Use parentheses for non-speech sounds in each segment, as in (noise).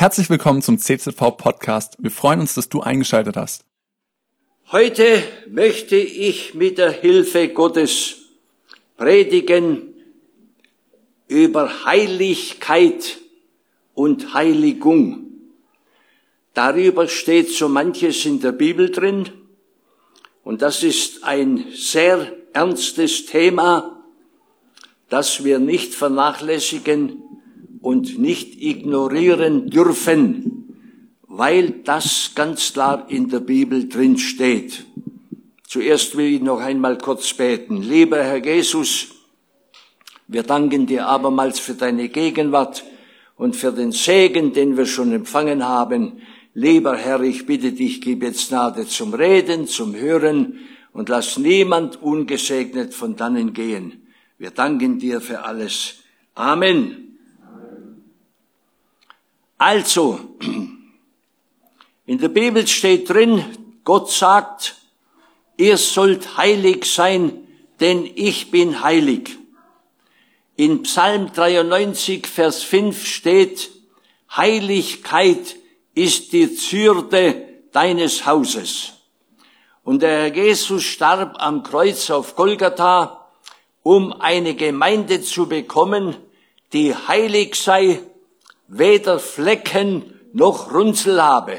Herzlich willkommen zum CZV Podcast. Wir freuen uns, dass du eingeschaltet hast. Heute möchte ich mit der Hilfe Gottes predigen über Heiligkeit und Heiligung. Darüber steht so manches in der Bibel drin und das ist ein sehr ernstes Thema, das wir nicht vernachlässigen und nicht ignorieren dürfen, weil das ganz klar in der Bibel drin steht. Zuerst will ich noch einmal kurz beten. Lieber Herr Jesus, wir danken dir abermals für deine Gegenwart und für den Segen, den wir schon empfangen haben. Lieber Herr, ich bitte dich, gib jetzt Gnade zum Reden, zum Hören und lass niemand ungesegnet von dannen gehen. Wir danken dir für alles. Amen. Also, in der Bibel steht drin, Gott sagt, ihr sollt heilig sein, denn ich bin heilig. In Psalm 93, Vers 5 steht, Heiligkeit ist die Zürde deines Hauses. Und der Herr Jesus starb am Kreuz auf Golgatha, um eine Gemeinde zu bekommen, die heilig sei weder Flecken noch Runzel habe.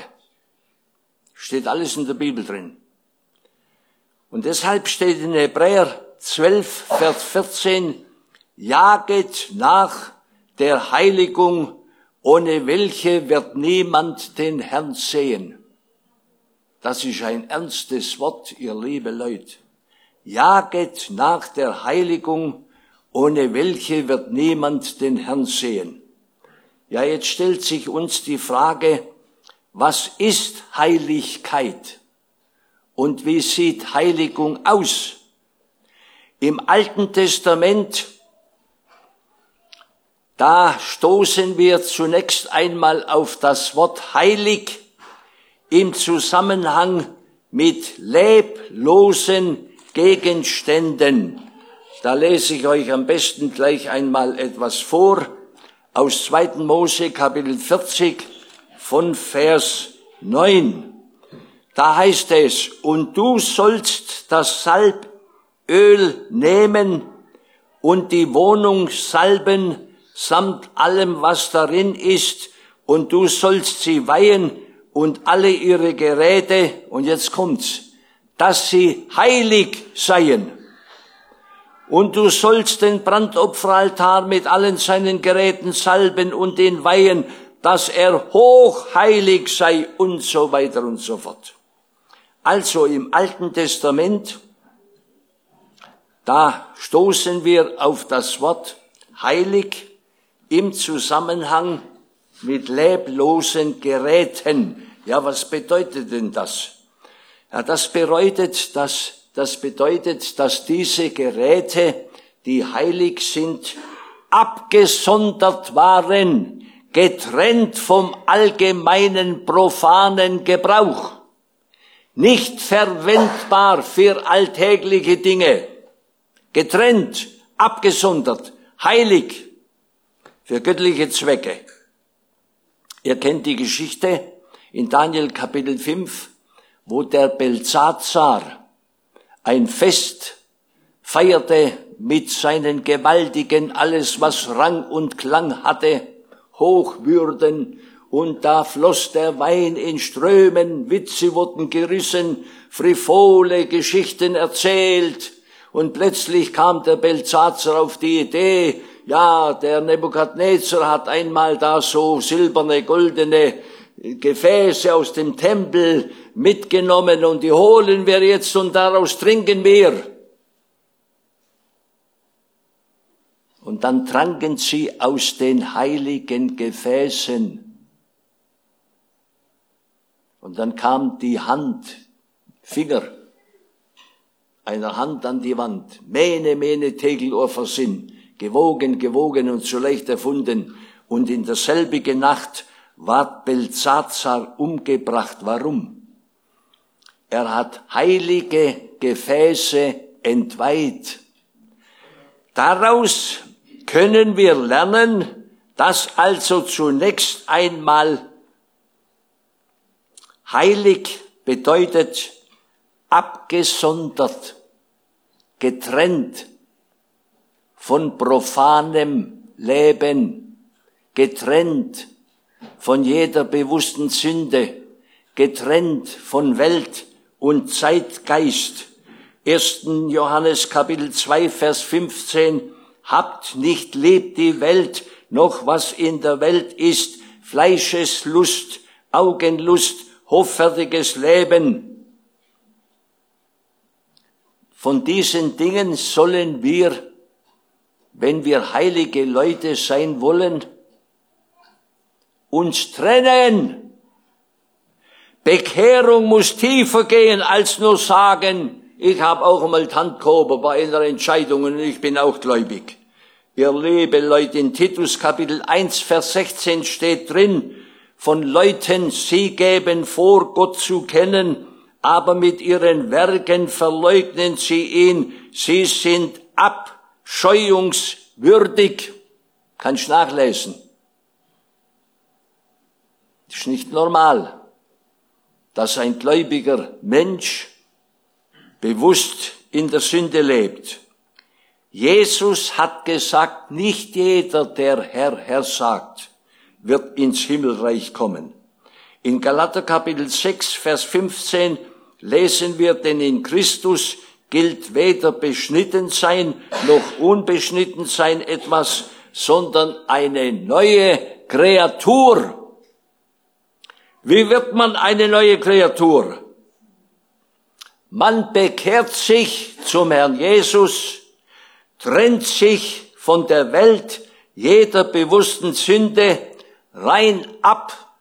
Steht alles in der Bibel drin. Und deshalb steht in Hebräer 12, Vers 14, jaget nach der Heiligung, ohne welche wird niemand den Herrn sehen. Das ist ein ernstes Wort, ihr liebe Leute. Jaget nach der Heiligung, ohne welche wird niemand den Herrn sehen. Ja, jetzt stellt sich uns die Frage, was ist Heiligkeit? Und wie sieht Heiligung aus? Im Alten Testament, da stoßen wir zunächst einmal auf das Wort heilig im Zusammenhang mit leblosen Gegenständen. Da lese ich euch am besten gleich einmal etwas vor aus 2. Mose Kapitel 40 von Vers 9. Da heißt es, und du sollst das Salböl nehmen und die Wohnung salben samt allem, was darin ist, und du sollst sie weihen und alle ihre Geräte, und jetzt kommt's, dass sie heilig seien. Und du sollst den Brandopferaltar mit allen seinen Geräten salben und den weihen, dass er hochheilig sei und so weiter und so fort. Also im Alten Testament, da stoßen wir auf das Wort heilig im Zusammenhang mit leblosen Geräten. Ja, was bedeutet denn das? Ja, das bedeutet, dass das bedeutet, dass diese Geräte, die heilig sind, abgesondert waren, getrennt vom allgemeinen profanen Gebrauch, nicht verwendbar für alltägliche Dinge, getrennt, abgesondert, heilig für göttliche Zwecke. Ihr kennt die Geschichte in Daniel Kapitel 5, wo der Belzazar ein Fest feierte mit seinen gewaltigen, alles was Rang und Klang hatte, Hochwürden, und da floss der Wein in Strömen, Witze wurden gerissen, frivole Geschichten erzählt, und plötzlich kam der Belzazar auf die Idee, ja, der Nebukadnezar hat einmal da so silberne, goldene Gefäße aus dem Tempel mitgenommen und die holen wir jetzt und daraus trinken wir. Und dann tranken sie aus den heiligen Gefäßen. Und dann kam die Hand, Finger einer Hand an die Wand. Mene, mene, Tegel, Sinn. Gewogen, gewogen und so leicht erfunden. Und in derselbige Nacht ward Belzazar umgebracht. Warum? Er hat heilige Gefäße entweiht. Daraus können wir lernen, dass also zunächst einmal heilig bedeutet abgesondert, getrennt von profanem Leben, getrennt von jeder bewussten Sünde, getrennt von Welt und Zeitgeist. 1. Johannes Kapitel 2, Vers 15, habt nicht lieb die Welt, noch was in der Welt ist, Fleischeslust, Augenlust, hoffärtiges Leben. Von diesen Dingen sollen wir, wenn wir heilige Leute sein wollen, uns trennen. Bekehrung muss tiefer gehen als nur sagen, ich habe auch einmal Tantkober bei einer Entscheidung und ich bin auch gläubig. Ihr liebe Leute, in Titus Kapitel 1, Vers 16 steht drin, von Leuten, sie geben vor, Gott zu kennen, aber mit ihren Werken verleugnen sie ihn. Sie sind abscheuungswürdig. Kannst nachlesen. Das ist nicht normal, dass ein gläubiger Mensch bewusst in der Sünde lebt. Jesus hat gesagt, nicht jeder, der Herr, Herr sagt, wird ins Himmelreich kommen. In Galater Kapitel 6, Vers 15 lesen wir, denn in Christus gilt weder beschnitten sein noch unbeschnitten sein etwas, sondern eine neue Kreatur. Wie wird man eine neue Kreatur? Man bekehrt sich zum Herrn Jesus, trennt sich von der Welt jeder bewussten Sünde rein ab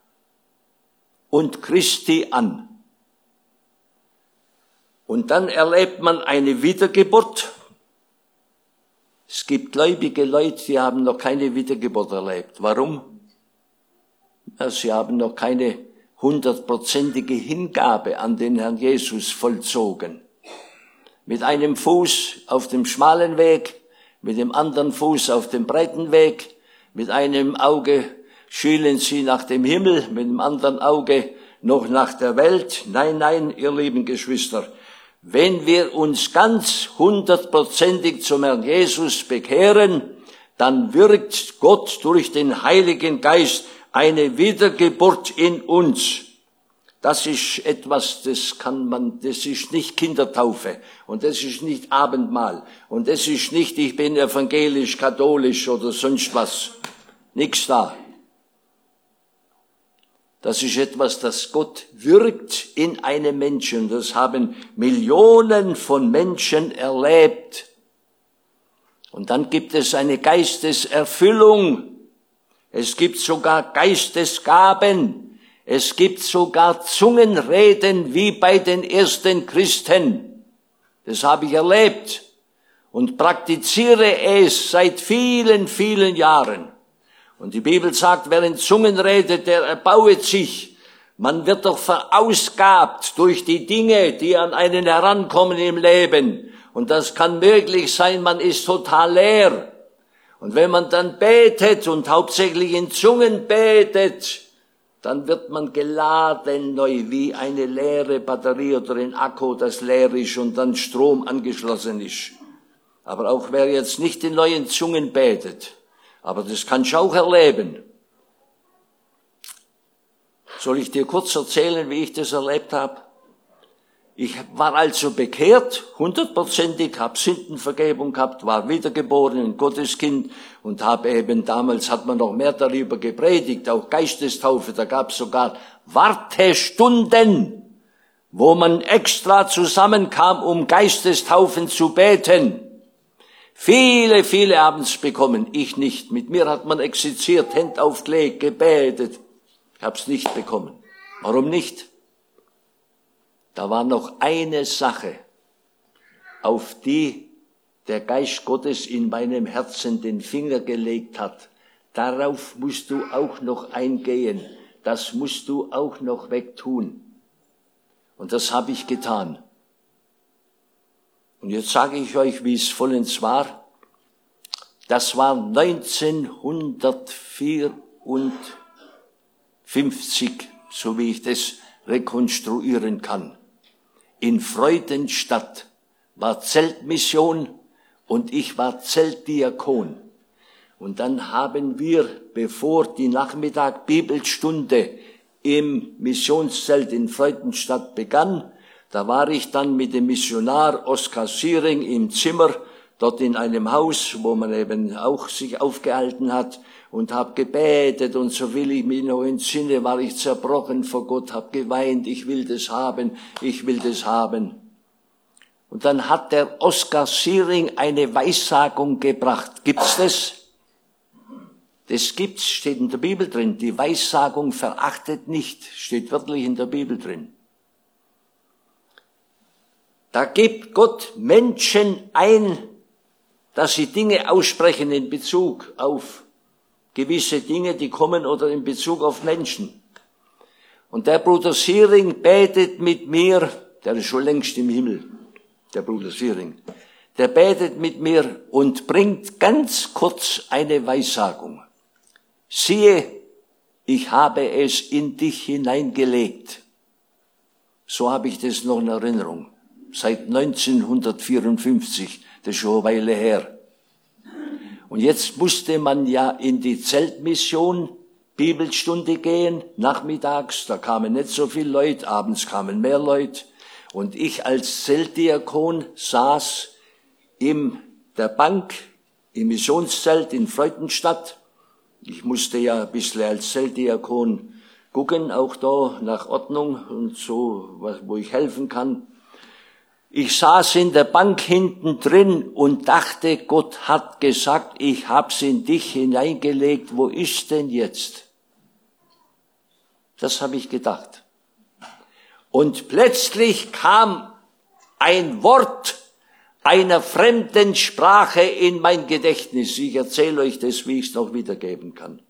und Christi an. Und dann erlebt man eine Wiedergeburt. Es gibt gläubige Leute, die haben noch keine Wiedergeburt erlebt. Warum? Sie haben noch keine hundertprozentige Hingabe an den Herrn Jesus vollzogen. Mit einem Fuß auf dem schmalen Weg, mit dem anderen Fuß auf dem breiten Weg, mit einem Auge schielen sie nach dem Himmel, mit dem anderen Auge noch nach der Welt. Nein, nein, ihr lieben Geschwister, wenn wir uns ganz hundertprozentig zum Herrn Jesus bekehren, dann wirkt Gott durch den Heiligen Geist eine Wiedergeburt in uns. Das ist etwas, das kann man, das ist nicht Kindertaufe und das ist nicht Abendmahl und das ist nicht, ich bin evangelisch, katholisch oder sonst was. Nichts da. Das ist etwas, das Gott wirkt in einem Menschen. Das haben Millionen von Menschen erlebt. Und dann gibt es eine Geisteserfüllung. Es gibt sogar Geistesgaben. Es gibt sogar Zungenreden wie bei den ersten Christen. Das habe ich erlebt und praktiziere es seit vielen, vielen Jahren. Und die Bibel sagt, wer in Zungen redet, der erbauet sich. Man wird doch verausgabt durch die Dinge, die an einen herankommen im Leben. Und das kann möglich sein, man ist total leer. Und wenn man dann betet und hauptsächlich in Zungen betet, dann wird man geladen neu wie eine leere Batterie oder ein Akku, das leer ist und dann Strom angeschlossen ist. Aber auch wer jetzt nicht in neuen Zungen betet, aber das kannst du auch erleben. Soll ich dir kurz erzählen, wie ich das erlebt habe? Ich war also bekehrt, hundertprozentig, habe Sündenvergebung gehabt, war wiedergeboren, ein Gotteskind und habe eben, damals hat man noch mehr darüber gepredigt, auch Geistestaufe, da gab es sogar Wartestunden, wo man extra zusammenkam, um Geistestaufen zu beten. Viele, viele haben es bekommen, ich nicht. Mit mir hat man exerziert, Hände aufgelegt, gebetet. Ich habe es nicht bekommen. Warum nicht? Da war noch eine Sache, auf die der Geist Gottes in meinem Herzen den Finger gelegt hat. Darauf musst du auch noch eingehen. Das musst du auch noch wegtun. Und das habe ich getan. Und jetzt sage ich euch, wie es vollends war. Das war 1954, so wie ich das rekonstruieren kann. In Freudenstadt war Zeltmission und ich war Zeltdiakon. Und dann haben wir, bevor die Nachmittag Bibelstunde im Missionszelt in Freudenstadt begann, da war ich dann mit dem Missionar Oskar Siering im Zimmer, dort in einem Haus, wo man eben auch sich aufgehalten hat und habe gebetet und so will ich mich noch entsinne, war ich zerbrochen vor Gott, habe geweint, ich will das haben, ich will das haben. Und dann hat der Oskar Siering eine Weissagung gebracht. Gibt's das? Das gibt's, steht in der Bibel drin. Die Weissagung verachtet nicht, steht wirklich in der Bibel drin. Da gibt Gott Menschen ein, dass sie Dinge aussprechen in Bezug auf gewisse Dinge, die kommen oder in Bezug auf Menschen. Und der Bruder Siering betet mit mir, der ist schon längst im Himmel, der Bruder Siering, der betet mit mir und bringt ganz kurz eine Weissagung. Siehe, ich habe es in dich hineingelegt. So habe ich das noch in Erinnerung. Seit 1954, das ist schon eine Weile her. Und jetzt musste man ja in die Zeltmission Bibelstunde gehen, nachmittags, da kamen nicht so viele Leute, abends kamen mehr Leute. Und ich als Zeltdiakon saß in der Bank im Missionszelt in Freudenstadt. Ich musste ja ein bisschen als Zeltdiakon gucken, auch da nach Ordnung und so, wo ich helfen kann. Ich saß in der Bank hinten drin und dachte, Gott hat gesagt, ich hab's in dich hineingelegt, wo ist denn jetzt? Das habe ich gedacht. Und plötzlich kam ein Wort einer fremden Sprache in mein Gedächtnis. Ich erzähle euch das, wie ich es noch wiedergeben kann.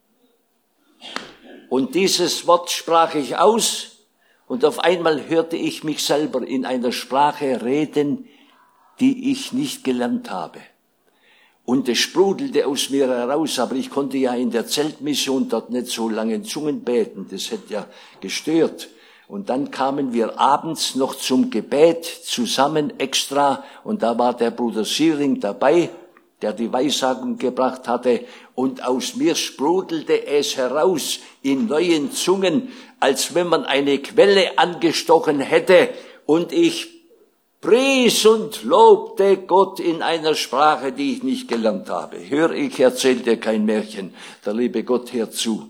Und dieses Wort sprach ich aus und auf einmal hörte ich mich selber in einer Sprache reden, die ich nicht gelernt habe. Und es sprudelte aus mir heraus, aber ich konnte ja in der Zeltmission dort nicht so lange in Zungen beten, das hätte ja gestört. Und dann kamen wir abends noch zum Gebet zusammen extra und da war der Bruder Siering dabei, der die Weissagung gebracht hatte und aus mir sprudelte es heraus in neuen Zungen, als wenn man eine Quelle angestochen hätte und ich pries und lobte Gott in einer Sprache, die ich nicht gelernt habe. Hör, ich erzähl dir kein Märchen, der liebe Gott hört zu.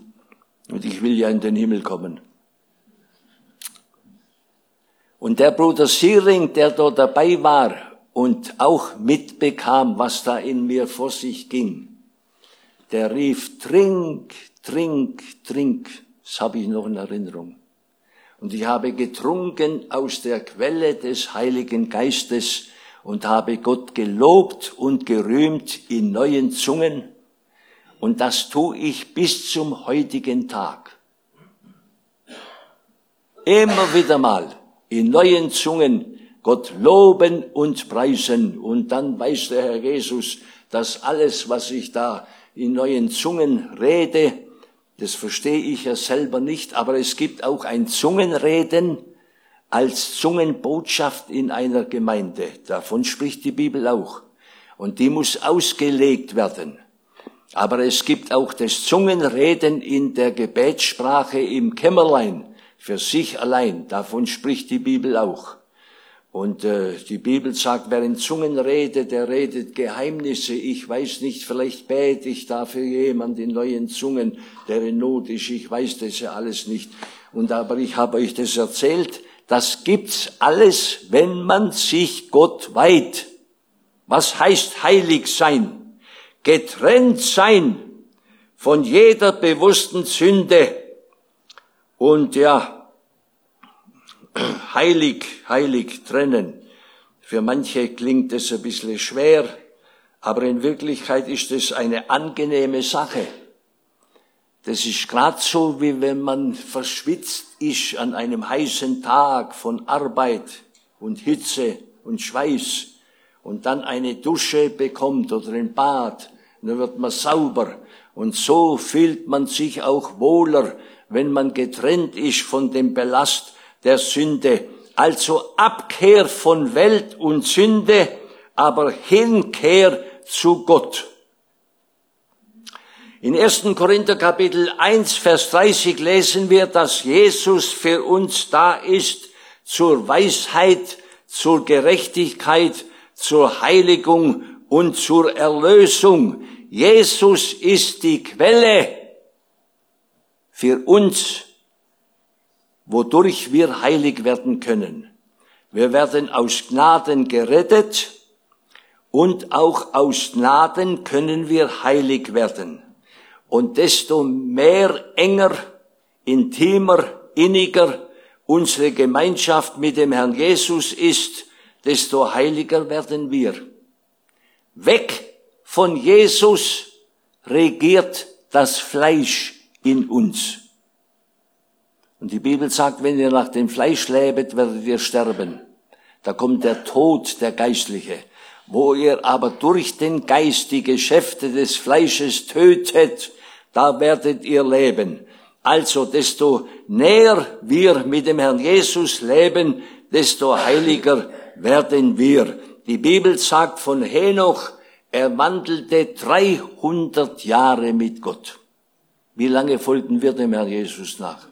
Und ich will ja in den Himmel kommen. Und der Bruder Siering, der dort dabei war und auch mitbekam, was da in mir vor sich ging, der rief, trink, trink, trink. Das habe ich noch in Erinnerung. Und ich habe getrunken aus der Quelle des Heiligen Geistes und habe Gott gelobt und gerühmt in neuen Zungen. Und das tue ich bis zum heutigen Tag. Immer wieder mal in neuen Zungen Gott loben und preisen. Und dann weiß der Herr Jesus, dass alles, was ich da in neuen Zungen rede, das verstehe ich ja selber nicht, aber es gibt auch ein Zungenreden als Zungenbotschaft in einer Gemeinde. Davon spricht die Bibel auch. Und die muss ausgelegt werden. Aber es gibt auch das Zungenreden in der Gebetssprache im Kämmerlein für sich allein. Davon spricht die Bibel auch. Und äh, die Bibel sagt, wer in Zungen redet, der redet Geheimnisse. Ich weiß nicht, vielleicht bete ich da für jemand in neuen Zungen, der in Not ist. Ich weiß das ja alles nicht. Und aber ich habe euch das erzählt. Das gibt's alles, wenn man sich Gott weiht. Was heißt heilig sein? Getrennt sein von jeder bewussten Sünde. Und ja, heilig, heilig trennen. Für manche klingt es ein bisschen schwer, aber in Wirklichkeit ist es eine angenehme Sache. Das ist gerade so, wie wenn man verschwitzt ist an einem heißen Tag von Arbeit und Hitze und Schweiß und dann eine Dusche bekommt oder ein Bad dann wird man sauber. Und so fühlt man sich auch wohler, wenn man getrennt ist von dem Belast der Sünde. Also Abkehr von Welt und Sünde, aber Hinkehr zu Gott. In 1. Korinther Kapitel 1, Vers 30 lesen wir, dass Jesus für uns da ist zur Weisheit, zur Gerechtigkeit, zur Heiligung und zur Erlösung. Jesus ist die Quelle für uns, wodurch wir heilig werden können. Wir werden aus Gnaden gerettet und auch aus Gnaden können wir heilig werden. Und desto mehr enger, intimer, inniger unsere Gemeinschaft mit dem Herrn Jesus ist, desto heiliger werden wir. Weg von Jesus regiert das Fleisch in uns. Und die Bibel sagt, wenn ihr nach dem Fleisch lebet, werdet ihr sterben. Da kommt der Tod, der Geistliche. Wo ihr aber durch den Geist die Geschäfte des Fleisches tötet, da werdet ihr leben. Also desto näher wir mit dem Herrn Jesus leben, desto heiliger werden wir. Die Bibel sagt von Henoch, er wandelte 300 Jahre mit Gott. Wie lange folgen wir dem Herrn Jesus nach?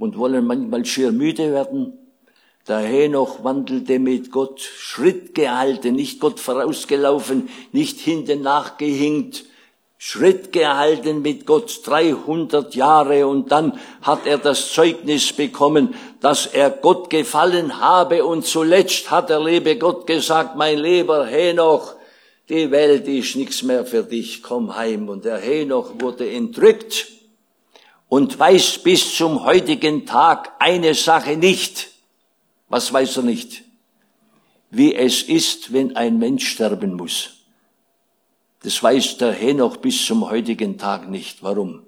Und wollen manchmal schier müde werden? Der Henoch wandelte mit Gott, Schritt gehalten, nicht Gott vorausgelaufen, nicht hinten nachgehinkt, Schritt gehalten mit Gott 300 Jahre und dann hat er das Zeugnis bekommen, dass er Gott gefallen habe und zuletzt hat der liebe Gott gesagt, mein lieber Henoch, die Welt ist nichts mehr für dich, komm heim. Und der Henoch wurde entrückt und weiß bis zum heutigen Tag eine Sache nicht. Was weiß er nicht? Wie es ist, wenn ein Mensch sterben muss. Das weiß der Henoch bis zum heutigen Tag nicht. Warum?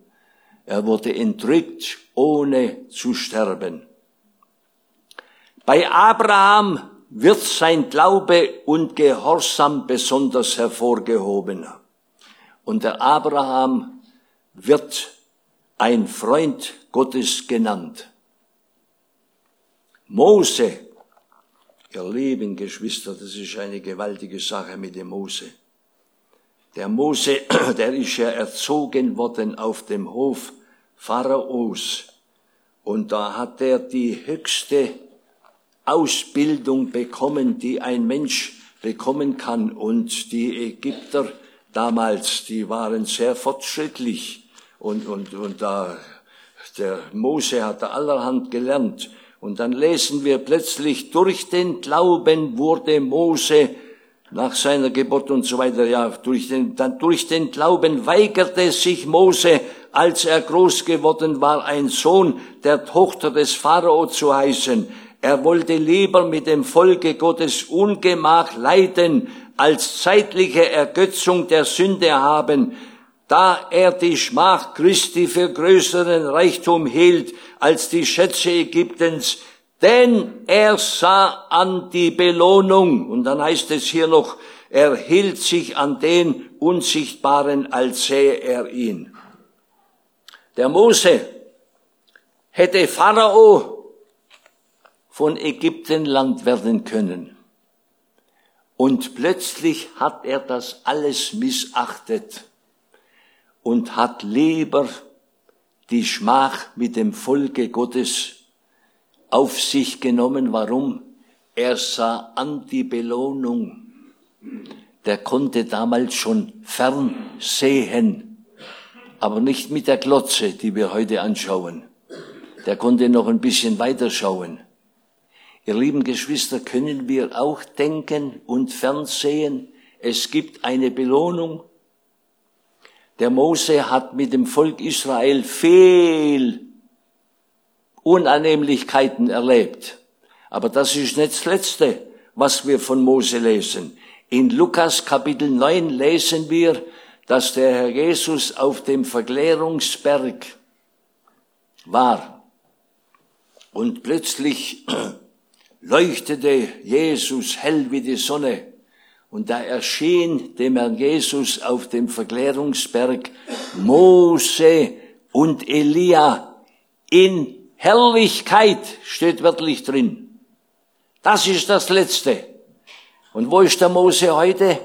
Er wurde entrückt, ohne zu sterben. Bei Abraham wird sein Glaube und Gehorsam besonders hervorgehoben. Und der Abraham wird ein Freund Gottes genannt. Mose, ihr lieben Geschwister, das ist eine gewaltige Sache mit dem Mose. Der Mose, (clears throat) der ist ja erzogen worden auf dem Hof Pharaos. Und da hat er die höchste Ausbildung bekommen, die ein Mensch bekommen kann. Und die Ägypter damals, die waren sehr fortschrittlich. Und, und, und da, der Mose hat allerhand gelernt. Und dann lesen wir plötzlich, durch den Glauben wurde Mose nach seiner Geburt und so weiter, ja, durch den, dann durch den Glauben weigerte sich Mose, als er groß geworden war, ein Sohn der Tochter des Pharao zu heißen. Er wollte lieber mit dem Volke Gottes Ungemach leiden, als zeitliche Ergötzung der Sünde haben, da er die Schmach Christi für größeren Reichtum hielt als die Schätze Ägyptens, denn er sah an die Belohnung. Und dann heißt es hier noch, er hielt sich an den Unsichtbaren, als sähe er ihn. Der Mose hätte Pharao von Ägyptenland werden können. Und plötzlich hat er das alles missachtet und hat lieber die Schmach mit dem Volke Gottes auf sich genommen. Warum? Er sah an die Belohnung. Der konnte damals schon fern sehen, aber nicht mit der Glotze, die wir heute anschauen. Der konnte noch ein bisschen weiter schauen. Ihr lieben Geschwister, können wir auch denken und fernsehen, es gibt eine Belohnung. Der Mose hat mit dem Volk Israel viel Unannehmlichkeiten erlebt. Aber das ist nicht das Letzte, was wir von Mose lesen. In Lukas Kapitel 9 lesen wir, dass der Herr Jesus auf dem Verklärungsberg war. Und plötzlich (clears throat) leuchtete Jesus hell wie die Sonne. Und da erschien dem Herrn Jesus auf dem Verklärungsberg Mose und Elia in Herrlichkeit, steht wörtlich drin. Das ist das Letzte. Und wo ist der Mose heute?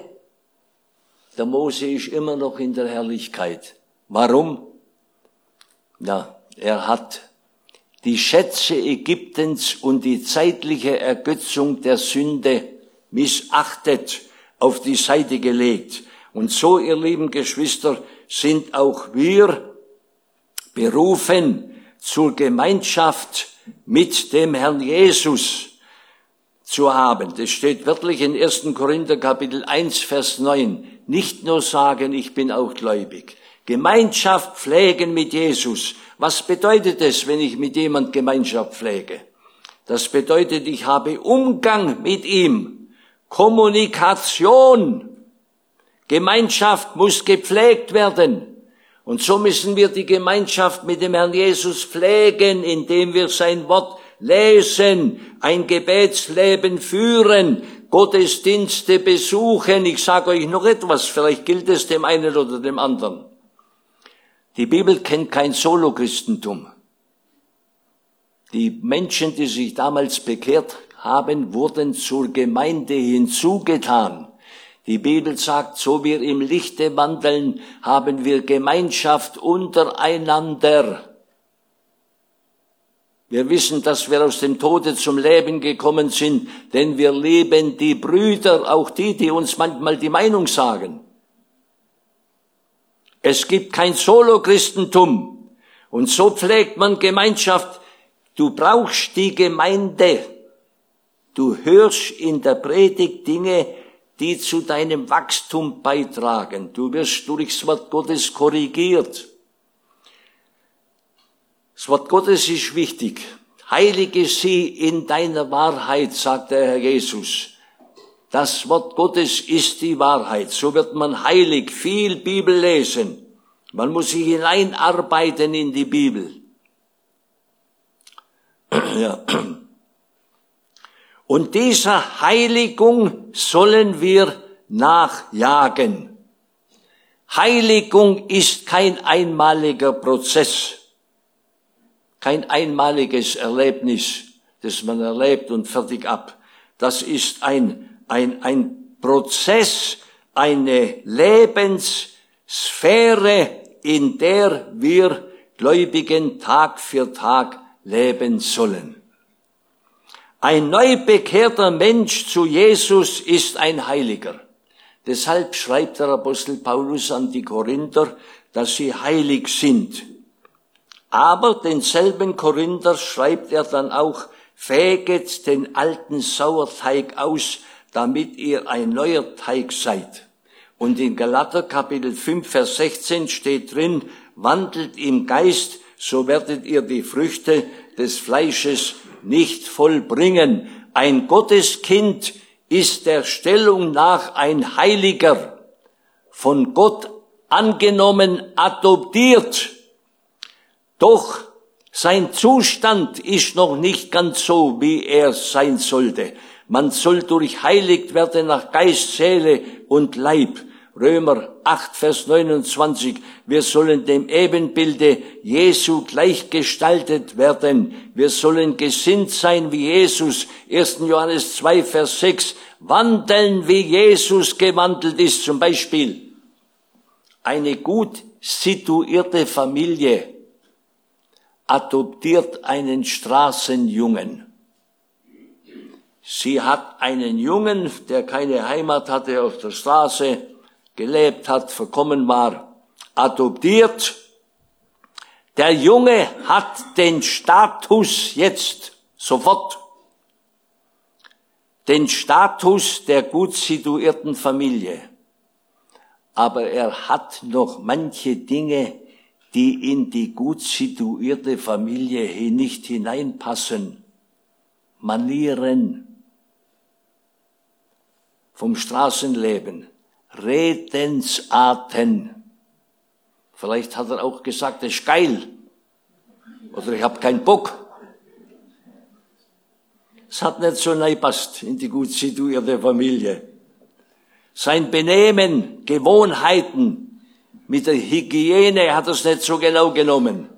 Der Mose ist immer noch in der Herrlichkeit. Warum? Ja, er hat die Schätze Ägyptens und die zeitliche Ergötzung der Sünde missachtet, auf die Seite gelegt. Und so, ihr lieben Geschwister, sind auch wir berufen zur Gemeinschaft mit dem Herrn Jesus zu haben. Das steht wirklich in 1. Korinther Kapitel 1, Vers 9. Nicht nur sagen, ich bin auch gläubig. Gemeinschaft pflegen mit Jesus. Was bedeutet es, wenn ich mit jemand Gemeinschaft pflege? Das bedeutet, ich habe Umgang mit ihm, Kommunikation. Gemeinschaft muss gepflegt werden. Und so müssen wir die Gemeinschaft mit dem Herrn Jesus pflegen, indem wir sein Wort lesen, ein Gebetsleben führen, Gottesdienste besuchen. Ich sage euch noch etwas, vielleicht gilt es dem einen oder dem anderen. Die Bibel kennt kein Solochristentum. Die Menschen, die sich damals bekehrt haben, wurden zur Gemeinde hinzugetan. Die Bibel sagt, so wir im Lichte wandeln, haben wir Gemeinschaft untereinander. Wir wissen, dass wir aus dem Tode zum Leben gekommen sind, denn wir leben die Brüder, auch die, die uns manchmal die Meinung sagen. Es gibt kein Solo-Christentum. Und so pflegt man Gemeinschaft. Du brauchst die Gemeinde. Du hörst in der Predigt Dinge, die zu deinem Wachstum beitragen. Du wirst durchs Wort Gottes korrigiert. Das Wort Gottes ist wichtig. Heilige sie in deiner Wahrheit, sagt der Herr Jesus. Das Wort Gottes ist die Wahrheit. So wird man heilig, viel Bibel lesen. Man muss sich hineinarbeiten in die Bibel. (clears throat) Ja. (clears throat) Und dieser Heiligung sollen wir nachjagen. Heiligung ist kein einmaliger Prozess, kein einmaliges Erlebnis, das man erlebt und fertig ab. Das ist ein ein, ein Prozess, eine Lebenssphäre, in der wir Gläubigen Tag für Tag leben sollen. Ein neu bekehrter Mensch zu Jesus ist ein Heiliger. Deshalb schreibt der Apostel Paulus an die Korinther, dass sie heilig sind. Aber denselben Korinther schreibt er dann auch, fäget den alten Sauerteig aus, damit ihr ein neuer Teig seid. Und in Galater Kapitel 5, Vers 16 steht drin, wandelt im Geist, so werdet ihr die Früchte des Fleisches nicht vollbringen. Ein Gotteskind ist der Stellung nach ein Heiliger, von Gott angenommen, adoptiert. Doch sein Zustand ist noch nicht ganz so, wie er sein sollte. Man soll durchheiligt werden nach Geist, Seele und Leib. Römer 8, Vers 29. Wir sollen dem Ebenbilde Jesu gleichgestaltet werden. Wir sollen gesinnt sein wie Jesus. 1. Johannes 2, Vers 6. Wandeln wie Jesus gewandelt ist. Zum Beispiel eine gut situierte Familie adoptiert einen Straßenjungen. Sie hat einen Jungen, der keine Heimat hatte, auf der Straße gelebt hat, verkommen war, adoptiert. Der Junge hat den Status jetzt sofort, den Status der gut situierten Familie. Aber er hat noch manche Dinge, die in die gut situierte Familie nicht hineinpassen. Manieren, vom Straßenleben, Redensarten. Vielleicht hat er auch gesagt, das ist geil. Oder ich habe keinen Bock. Es hat nicht so passt in die gut situierte Familie. sein Benehmen, Gewohnheiten, mit der Hygiene hat er es nicht so genau genommen.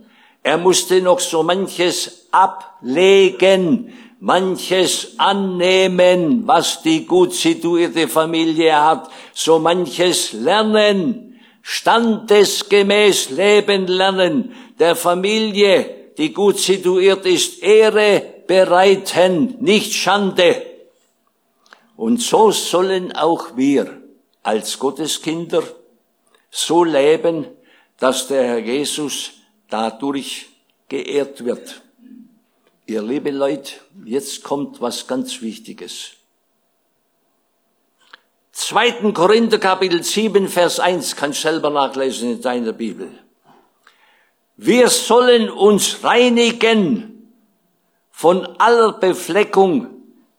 Er musste noch so manches ablegen, manches annehmen, was die gut situierte Familie hat, so manches lernen, standesgemäß leben lernen, der Familie, die gut situiert ist, Ehre bereiten, nicht Schande. Und so sollen auch wir als Gotteskinder so leben, dass der Herr Jesus dadurch geehrt wird. Ihr liebe Leute, jetzt kommt was ganz Wichtiges. 2. Korinther Kapitel 7, Vers 1, kannst selber nachlesen in deiner Bibel. Wir sollen uns reinigen von aller Befleckung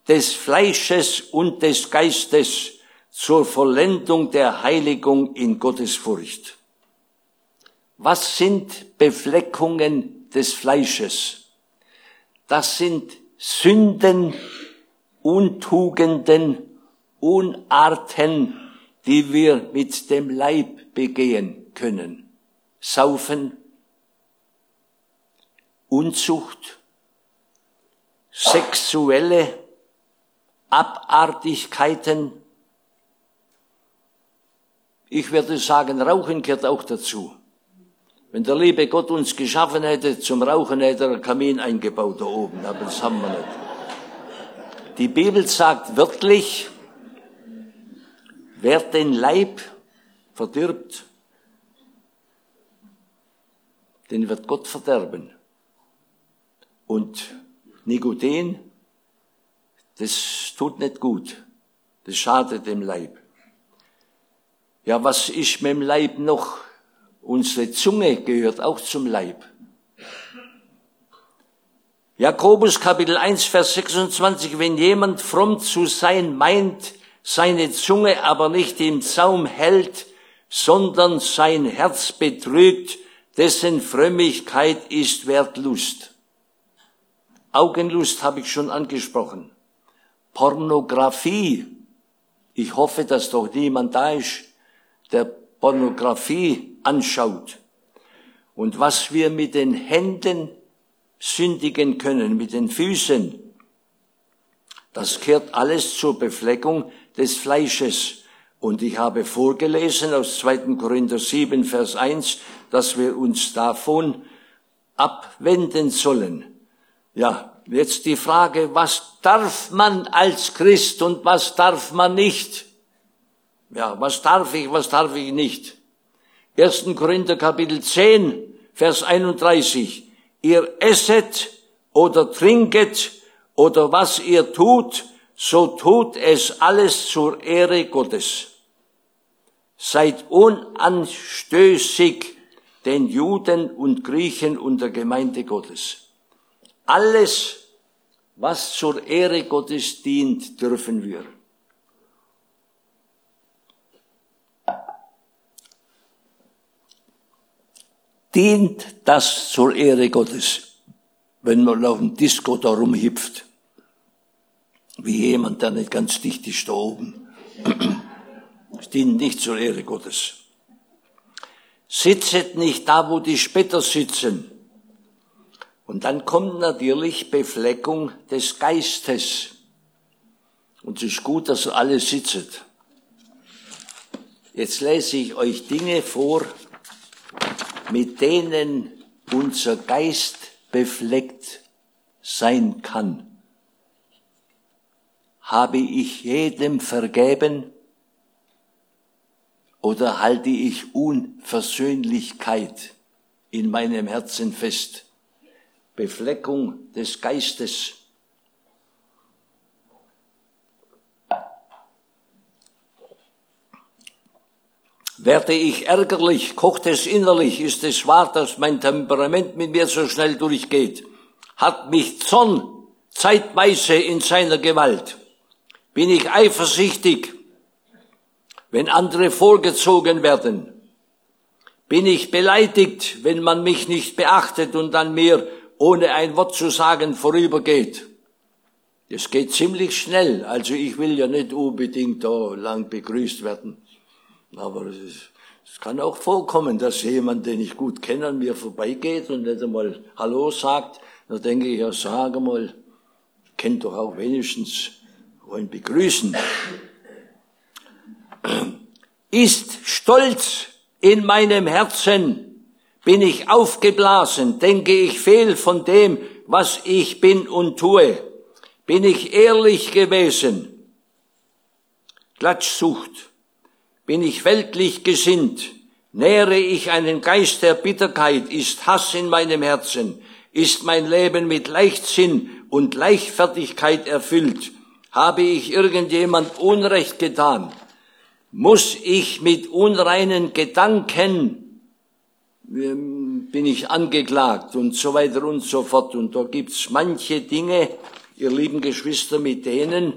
des Fleisches und des Geistes zur Vollendung der Heiligung in Gottes Furcht. Was sind Befleckungen des Fleisches? Das sind Sünden, Untugenden, Unarten, die wir mit dem Leib begehen können. Saufen, Unzucht, sexuelle Abartigkeiten. Ich würde sagen, Rauchen gehört auch dazu. Wenn der liebe Gott uns geschaffen hätte zum Rauchen, hätte er einen Kamin eingebaut da oben, aber das haben wir nicht. Die Bibel sagt wörtlich, wer den Leib verdirbt, den wird Gott verderben. Und Nikotin, das tut nicht gut. Das schadet dem Leib. Ja, was ist mit dem Leib noch? Unsere Zunge gehört auch zum Leib. Jakobus Kapitel 1, Vers 26, wenn jemand fromm zu sein meint, seine Zunge aber nicht im Zaum hält, sondern sein Herz betrügt, dessen Frömmigkeit ist Wertlust. Augenlust habe ich schon angesprochen. Pornografie. Ich hoffe, dass doch niemand da ist, der Pornografie anschaut. Und was wir mit den Händen sündigen können, mit den Füßen, das kehrt alles zur Befleckung des Fleisches. Und ich habe vorgelesen aus 2. Korinther 7, Vers 1, dass wir uns davon abwenden sollen. Ja, jetzt die Frage, was darf man als Christ und was darf man nicht? Ja, was darf ich, was darf ich nicht? 1. Korinther Kapitel 10, Vers 31. Ihr esset oder trinket oder was ihr tut, so tut es alles zur Ehre Gottes. Seid unanstößig den Juden und Griechen unter Gemeinde Gottes. Alles, was zur Ehre Gottes dient, dürfen wir. Dient das zur Ehre Gottes, wenn man auf dem Disco da rumhüpft, wie jemand, der nicht ganz dicht ist da oben. Es dient nicht zur Ehre Gottes. Sitzet nicht da, wo die Spätter sitzen, und dann kommt natürlich Befleckung des Geistes. Und es ist gut, dass alle sitzet. Jetzt lese ich euch Dinge vor, mit denen unser Geist befleckt sein kann. Habe ich jedem vergeben oder halte ich Unversöhnlichkeit in meinem Herzen fest? Befleckung des Geistes. Werde ich ärgerlich, kocht es innerlich, ist es wahr, dass mein Temperament mit mir so schnell durchgeht. Hat mich Zorn zeitweise in seiner Gewalt. Bin ich eifersüchtig, wenn andere vorgezogen werden. Bin ich beleidigt, wenn man mich nicht beachtet und an mir ohne ein Wort zu sagen vorübergeht. Das geht ziemlich schnell. Also ich will ja nicht unbedingt da lang begrüßt werden. Aber es, ist, es kann auch vorkommen, dass jemand, den ich gut kenne, an mir vorbeigeht und nicht einmal Hallo sagt. Da denke ich, ja, sage mal, kennt doch auch wenigstens wollen begrüßen. Ist Stolz in meinem Herzen, bin ich aufgeblasen, denke ich fehl von dem, was ich bin und tue. Bin ich ehrlich gewesen? Klatschsucht. Bin ich weltlich gesinnt? Nähere ich einen Geist der Bitterkeit? Ist Hass in meinem Herzen? Ist mein Leben mit Leichtsinn und Leichtfertigkeit erfüllt? Habe ich irgendjemand Unrecht getan? Muss ich mit unreinen Gedanken, ähm, bin ich angeklagt und so weiter und so fort. Und da gibt's manche Dinge, ihr lieben Geschwister, mit denen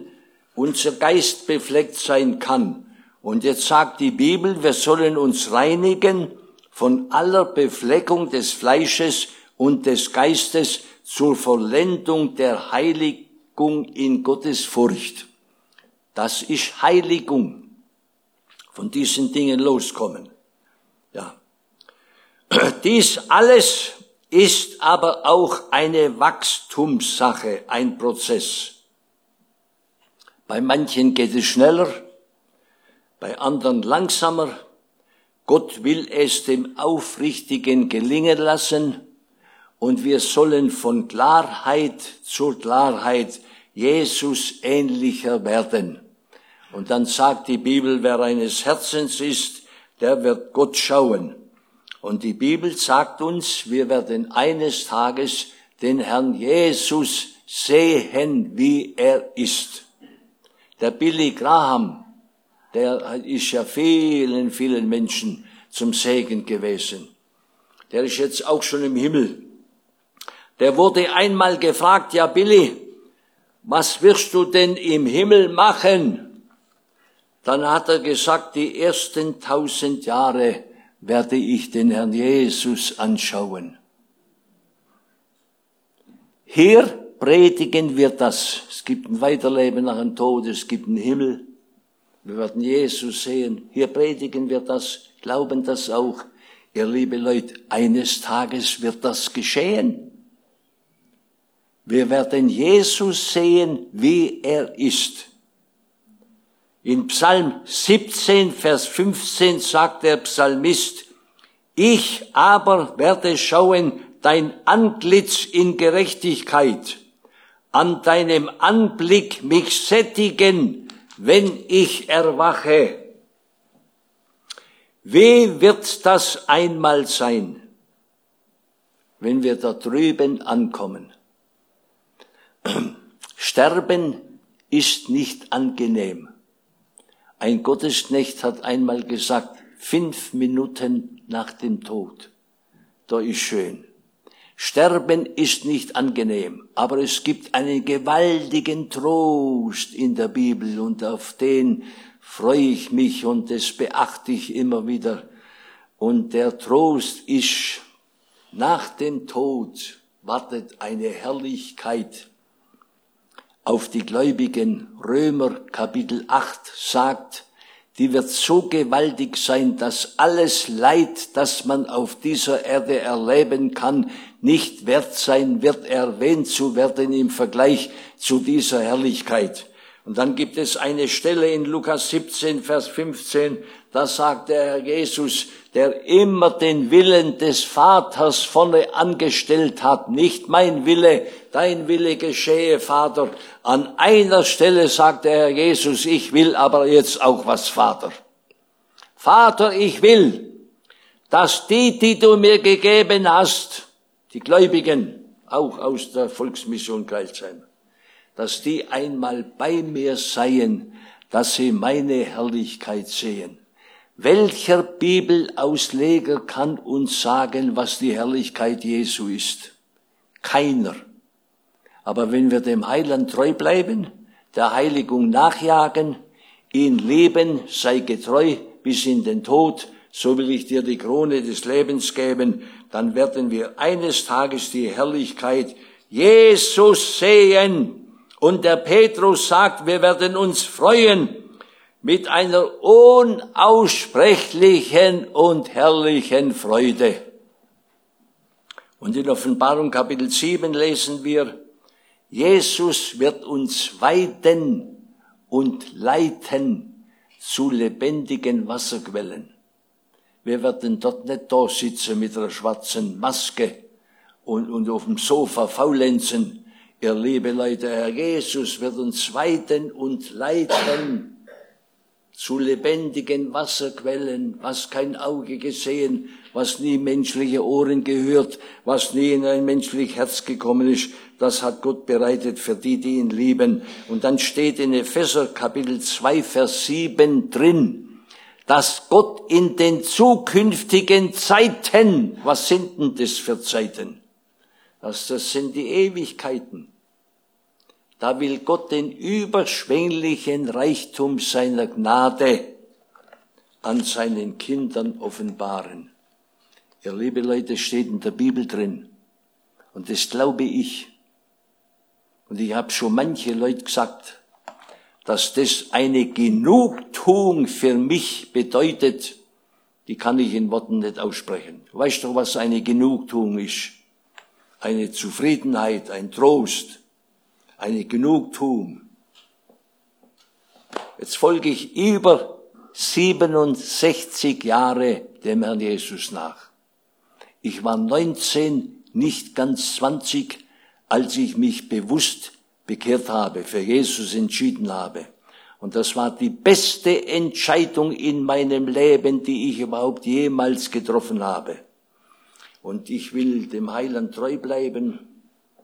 unser Geist befleckt sein kann. Und jetzt sagt die Bibel, wir sollen uns reinigen von aller Befleckung des Fleisches und des Geistes zur Vollendung der Heiligung in Gottes Furcht. Das ist Heiligung von diesen Dingen loskommen. Ja. (clears throat) Dies alles ist aber auch eine Wachstumssache, ein Prozess. Bei manchen geht es schneller, bei anderen langsamer. Gott will es dem Aufrichtigen gelingen lassen und wir sollen von Klarheit zur Klarheit Jesus ähnlicher werden. Und dann sagt die Bibel, wer eines Herzens ist, der wird Gott schauen. Und die Bibel sagt uns, wir werden eines Tages den Herrn Jesus sehen, wie er ist. Der Billy Graham, der ist ja vielen, vielen Menschen zum Segen gewesen. Der ist jetzt auch schon im Himmel. Der wurde einmal gefragt, ja Billy, was wirst du denn im Himmel machen? Dann hat er gesagt, die ersten tausend Jahre werde ich den Herrn Jesus anschauen. Hier predigen wir das. Es gibt ein Weiterleben nach dem Tod, es gibt einen Himmel. Wir werden Jesus sehen. Hier predigen wir das, glauben das auch. Ihr liebe Leute, eines Tages wird das geschehen. Wir werden Jesus sehen, wie er ist. In Psalm 17, Vers 15 sagt der Psalmist, ich aber werde schauen dein Antlitz in Gerechtigkeit, an deinem Anblick mich sättigen, wenn ich erwache. Wie wird das einmal sein, wenn wir da drüben ankommen? (clears throat) Sterben ist nicht angenehm. Ein Gottesknecht hat einmal gesagt, fünf Minuten nach dem Tod, da ist schön. Sterben ist nicht angenehm, aber es gibt einen gewaltigen Trost in der Bibel und auf den freue ich mich und das beachte ich immer wieder. Und der Trost ist, nach dem Tod wartet eine Herrlichkeit auf die Gläubigen. Römer Kapitel 8 sagt, die wird so gewaltig sein, dass alles Leid, das man auf dieser Erde erleben kann, nicht wert sein wird, erwähnt zu werden im Vergleich zu dieser Herrlichkeit. Und dann gibt es eine Stelle in Lukas 17, Vers 15, da sagt der Herr Jesus, der immer den Willen des Vaters vorne angestellt hat, nicht mein Wille, dein Wille geschehe, Vater. An einer Stelle sagt der Herr Jesus, ich will aber jetzt auch was, Vater. Vater, ich will, dass die, die du mir gegeben hast, die Gläubigen, auch aus der Volksmission Kreilsheim, dass die einmal bei mir seien, dass sie meine Herrlichkeit sehen. Welcher Bibelausleger kann uns sagen, was die Herrlichkeit Jesu ist? Keiner. Aber wenn wir dem Heiland treu bleiben, der Heiligung nachjagen, ihn leben, sei getreu bis in den Tod, so will ich dir die Krone des Lebens geben, dann werden wir eines Tages die Herrlichkeit Jesus sehen Und der Petrus sagt, wir werden uns freuen mit einer unaussprechlichen und herrlichen Freude. Und in Offenbarung Kapitel 7 lesen wir, Jesus wird uns weiden und leiten zu lebendigen Wasserquellen. Wir werden dort nicht da sitzen mit einer schwarzen Maske und, und auf dem Sofa faulenzen, Ihr liebe Leute, Herr Jesus wird uns weiten und leiten zu lebendigen Wasserquellen, was kein Auge gesehen, was nie menschliche Ohren gehört, was nie in ein menschliches Herz gekommen ist, das hat Gott bereitet für die, die ihn lieben. Und dann steht in Epheser Kapitel 2, Vers 7 drin, dass Gott in den zukünftigen Zeiten, was sind denn das für Zeiten? Das, das sind die Ewigkeiten. Da will Gott den überschwänglichen Reichtum seiner Gnade an seinen Kindern offenbaren. Ihr liebe Leute, steht in der Bibel drin. Und das glaube ich. Und ich habe schon manche Leute gesagt, dass das eine Genugtuung für mich bedeutet, die kann ich in Worten nicht aussprechen. Weißt du, was eine Genugtuung ist? Eine Zufriedenheit, ein Trost eine Genugtuung. Jetzt folge ich über 67 Jahre dem Herrn Jesus nach. Ich war 19, nicht ganz 20, als ich mich bewusst bekehrt habe, für Jesus entschieden habe. Und das war die beste Entscheidung in meinem Leben, die ich überhaupt jemals getroffen habe. Und ich will dem Heiland treu bleiben